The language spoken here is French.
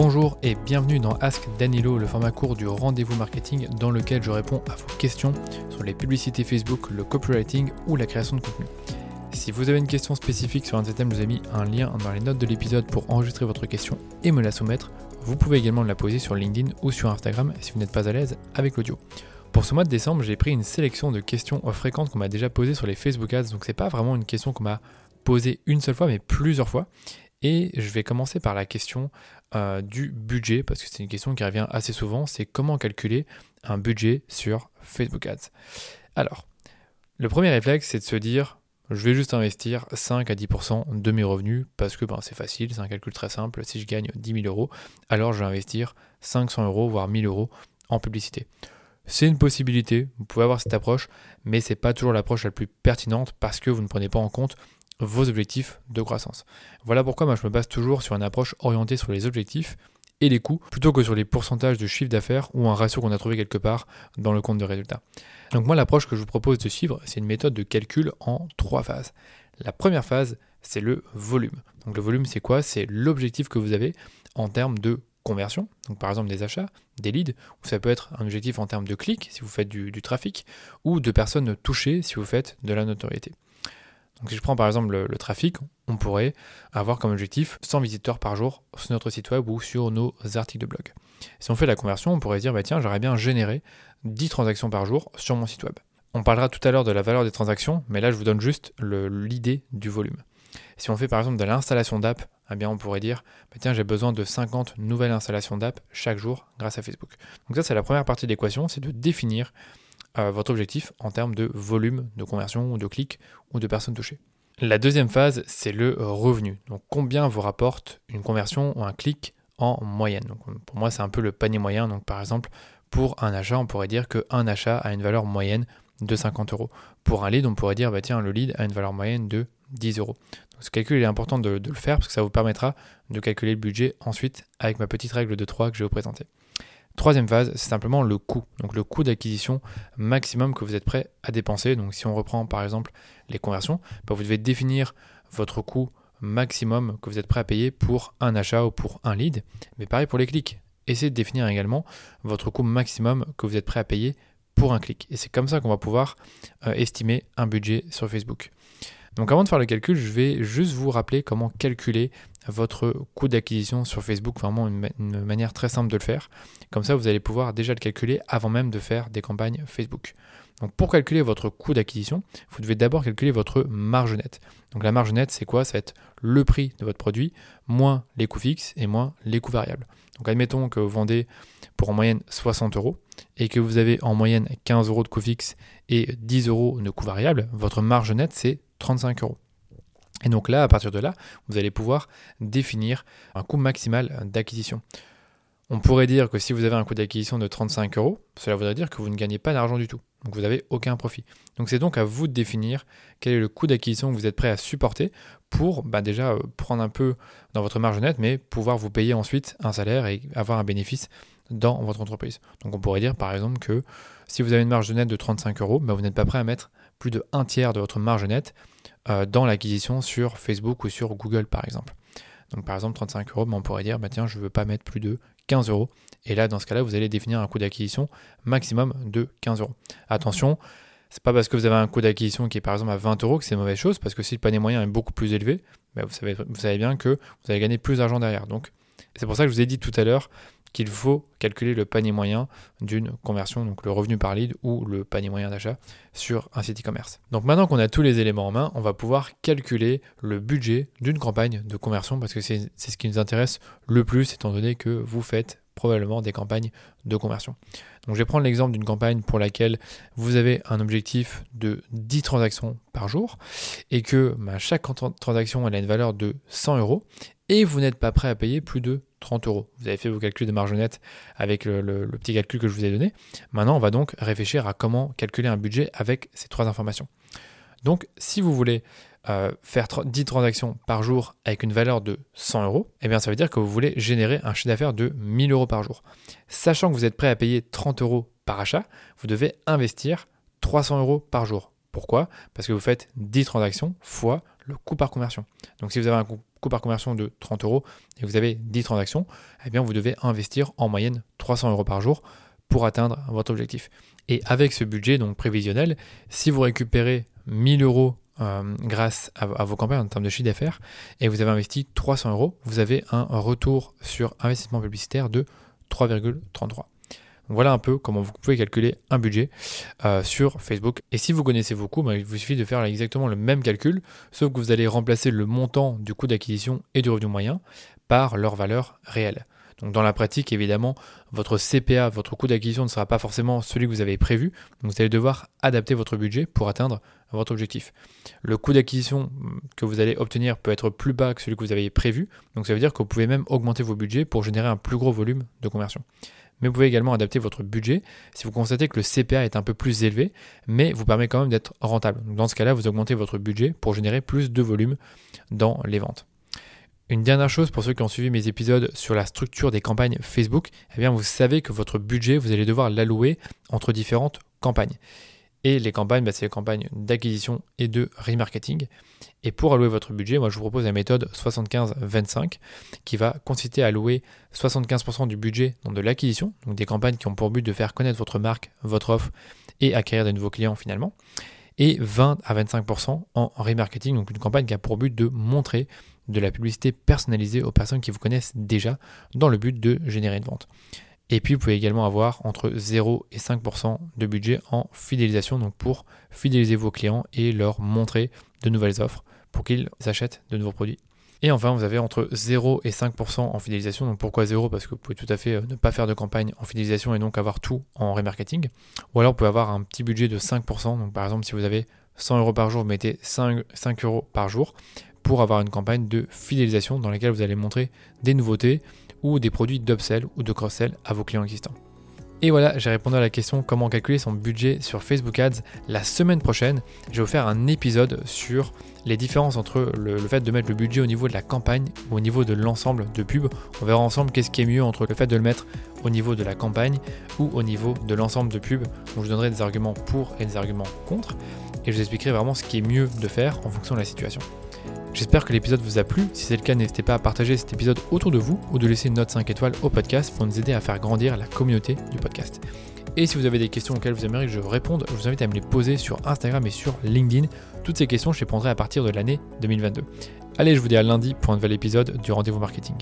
Bonjour et bienvenue dans Ask Danilo, le format court du rendez-vous marketing dans lequel je réponds à vos questions sur les publicités Facebook, le copywriting ou la création de contenu. Si vous avez une question spécifique sur un de ces thèmes, je vous ai mis un lien dans les notes de l'épisode pour enregistrer votre question et me la soumettre. Vous pouvez également la poser sur LinkedIn ou sur Instagram si vous n'êtes pas à l'aise avec l'audio. Pour ce mois de décembre, j'ai pris une sélection de questions fréquentes qu'on m'a déjà posées sur les Facebook Ads, donc c'est pas vraiment une question qu'on m'a posée une seule fois, mais plusieurs fois. Et je vais commencer par la question euh, du budget, parce que c'est une question qui revient assez souvent, c'est comment calculer un budget sur Facebook Ads. Alors, le premier réflexe, c'est de se dire, je vais juste investir 5 à 10% de mes revenus, parce que ben, c'est facile, c'est un calcul très simple, si je gagne 10 000 euros, alors je vais investir 500 euros, voire 1000 euros en publicité. C'est une possibilité, vous pouvez avoir cette approche, mais ce n'est pas toujours l'approche la plus pertinente parce que vous ne prenez pas en compte vos objectifs de croissance. Voilà pourquoi moi je me base toujours sur une approche orientée sur les objectifs et les coûts plutôt que sur les pourcentages de chiffre d'affaires ou un ratio qu'on a trouvé quelque part dans le compte de résultats. Donc moi l'approche que je vous propose de suivre, c'est une méthode de calcul en trois phases. La première phase, c'est le volume. Donc le volume, c'est quoi? C'est l'objectif que vous avez en termes de conversion, donc par exemple des achats, des leads, ou ça peut être un objectif en termes de clics si vous faites du, du trafic, ou de personnes touchées si vous faites de la notoriété. Donc si je prends par exemple le, trafic, on pourrait avoir comme objectif 100 visiteurs par jour sur notre site web ou sur nos articles de blog. Si on fait la conversion, on pourrait dire bah tiens, j'aurais bien généré 10 transactions par jour sur mon site web. On parlera tout à l'heure de la valeur des transactions, mais là je vous donne juste l'idée du volume. Si on fait par exemple de l'installation d'app, eh bien on pourrait dire bah tiens, j'ai besoin de 50 nouvelles installations d'app chaque jour grâce à Facebook. Donc ça c'est la première partie de l'équation, c'est de définir votre objectif en termes de volume de conversion ou de clics ou de personnes touchées. La deuxième phase, c'est le revenu. Donc combien vous rapporte une conversion ou un clic en moyenne? Pour moi, c'est un peu le panier moyen. Donc par exemple, pour un achat, on pourrait dire qu'un achat a une valeur moyenne de 50 euros. Pour un lead, on pourrait dire, bah tiens, le lead a une valeur moyenne de 10 euros. Ce calcul est important de, de, le faire parce que ça vous permettra de calculer le budget ensuite avec ma petite règle de 3 que je vais vous présenter. Troisième phase, c'est simplement le coût. Donc le coût d'acquisition maximum que vous êtes prêt à dépenser. Donc si on reprend par exemple les conversions, bah, vous devez définir votre coût maximum que vous êtes prêt à payer pour un achat ou pour un lead. Mais pareil pour les clics. Essayez de définir également votre coût maximum que vous êtes prêt à payer pour un clic. Et c'est comme ça qu'on va pouvoir euh, estimer un budget sur Facebook. Donc avant de faire le calcul, je vais juste vous rappeler comment calculer votre coût d'acquisition sur Facebook, vraiment une, manière très simple de le faire. Comme ça, vous allez pouvoir déjà le calculer avant même de faire des campagnes Facebook. Donc pour calculer votre coût d'acquisition, vous devez d'abord calculer votre marge nette. Donc la marge nette, c'est quoi? Ça va être le prix de votre produit moins les coûts fixes et moins les coûts variables. Donc admettons que vous vendez pour en moyenne 60 euros et que vous avez en moyenne 15 euros de coûts fixes et 10 euros de coûts variables, votre marge nette c'est 35 euros. Et donc là, à partir de là, vous allez pouvoir définir un coût maximal d'acquisition. On pourrait dire que si vous avez un coût d'acquisition de 35 euros, cela voudrait dire que vous ne gagnez pas d'argent du tout. Donc vous n'avez aucun profit. Donc c'est donc à vous de définir quel est le coût d'acquisition que vous êtes prêt à supporter pour bah, déjà euh, prendre un peu dans votre marge nette, mais pouvoir vous payer ensuite un salaire et avoir un bénéfice dans votre entreprise. Donc on pourrait dire par exemple que si vous avez une marge nette de 35 euros, bah, vous n'êtes pas prêt à mettre plus de un tiers de votre marge nette euh, dans l'acquisition sur Facebook ou sur Google par exemple. Donc par exemple 35 euros, on pourrait dire bah tiens je ne veux pas mettre plus de 15 euros. Et là dans ce cas-là vous allez définir un coût d'acquisition maximum de 15 euros. Attention, c'est pas parce que vous avez un coût d'acquisition qui est par exemple à 20 euros que c'est mauvaise chose, parce que si le panier moyen est beaucoup plus élevé, bah, vous, savez, vous savez bien que vous allez gagner plus d'argent derrière. Donc c'est pour ça que je vous ai dit tout à l'heure qu'il faut calculer le panier moyen d'une conversion, donc le revenu par lead ou le panier moyen d'achat sur un site e-commerce. Donc maintenant qu'on a tous les éléments en main, on va pouvoir calculer le budget d'une campagne de conversion parce que c'est ce qui nous intéresse le plus étant donné que vous faites probablement des campagnes de conversion. Donc je vais prendre l'exemple d'une campagne pour laquelle vous avez un objectif de 10 transactions par jour et que bah, chaque transaction a une valeur de 100 euros et vous n'êtes pas prêt à payer plus de 30 euros. Vous avez fait vos calculs de marge nette avec le, petit calcul que je vous ai donné. Maintenant, on va donc réfléchir à comment calculer un budget avec ces trois informations. Donc, si vous voulez euh, faire 10 transactions par jour avec une valeur de 100 euros, eh bien, ça veut dire que vous voulez générer un chiffre d'affaires de 1000 euros par jour. Sachant que vous êtes prêt à payer 30 euros par achat, vous devez investir 300 euros par jour. Pourquoi? Parce que vous faites 10 transactions fois le coût par conversion. Donc si vous avez coût par conversion de 30 euros et vous avez 10 transactions, eh bien vous devez investir en moyenne 300 euros par jour pour atteindre votre objectif. Et avec ce budget donc prévisionnel, si vous récupérez 1000 euros euh, grâce à, vos campagnes en termes de chiffre d'affaires et vous avez investi 300 euros, vous avez un retour sur investissement publicitaire de 3,33. Voilà un peu comment vous pouvez calculer un budget euh, sur Facebook. Et si vous connaissez vos coûts, bah, il vous suffit de faire exactement le même calcul, sauf que vous allez remplacer le montant du coût d'acquisition et du revenu moyen par leur valeur réelle. Donc dans la pratique, évidemment, votre CPA, votre coût d'acquisition ne sera pas forcément celui que vous avez prévu. Vous allez devoir adapter votre budget pour atteindre votre objectif. Le coût d'acquisition que vous allez obtenir peut être plus bas que celui que vous avez prévu. Donc ça veut dire que vous pouvez même augmenter vos budgets pour générer un plus gros volume de conversion. Mais vous pouvez également adapter votre budget si vous constatez que le CPA est un peu plus élevé, mais vous permet quand même d'être rentable. dans ce cas-là, vous augmentez votre budget pour générer plus de volume dans les ventes. Une dernière chose pour ceux qui ont suivi mes épisodes sur la structure des campagnes Facebook, eh bien vous savez que votre budget, vous allez devoir l'allouer entre différentes campagnes. Et les campagnes, bah, c'est les campagnes d'acquisition et de remarketing. Et pour allouer votre budget, moi je vous propose la méthode 75-25 qui va consister à allouer 75% du budget de l'acquisition, donc des campagnes qui ont pour but de faire connaître votre marque, votre offre et acquérir de nouveaux clients finalement. Et 20 à 25% en remarketing, donc une campagne qui a pour but de montrer de la publicité personnalisée aux personnes qui vous connaissent déjà dans le but de générer une vente. Et puis vous pouvez également avoir entre 0 et 5% de budget en fidélisation, donc pour fidéliser vos clients et leur montrer de nouvelles offres pour qu'ils achètent de nouveaux produits. Et enfin, vous avez entre 0 et 5% en fidélisation. Donc pourquoi 0 Parce que vous pouvez tout à fait euh, ne pas faire de campagne en fidélisation et donc avoir tout en remarketing. Ou alors vous pouvez avoir un petit budget de 5%. Donc par exemple, si vous avez 100 euros par jour, vous mettez 5, 5 euros par jour pour avoir une campagne de fidélisation dans laquelle vous allez montrer des nouveautés ou des produits d'upsell ou de cross-sell à vos clients existants. Et voilà, j'ai répondu à la question comment calculer son budget sur Facebook Ads. La semaine prochaine, je vais vous faire un épisode sur les différences entre le, fait de mettre le budget au niveau de la campagne ou au niveau de l'ensemble de pub. On verra ensemble qu'est-ce qui est mieux entre le fait de le mettre au niveau de la campagne ou au niveau de l'ensemble de pub. Donc je vous donnerai des arguments pour et des arguments contre. Et je vous expliquerai vraiment ce qui est mieux de faire en fonction de la situation. J'espère que l'épisode vous a plu. Si c'est le cas, n'hésitez pas à partager cet épisode autour de vous ou de laisser une note 5 étoiles au podcast pour nous aider à faire grandir la communauté du podcast. Et si vous avez des questions auxquelles vous aimeriez que je réponde, je vous invite à me les poser sur Instagram et sur LinkedIn. Toutes ces questions, je les prendrai à partir de l'année 2022. Allez, je vous dis à lundi pour un nouvel épisode du Rendez-vous Marketing.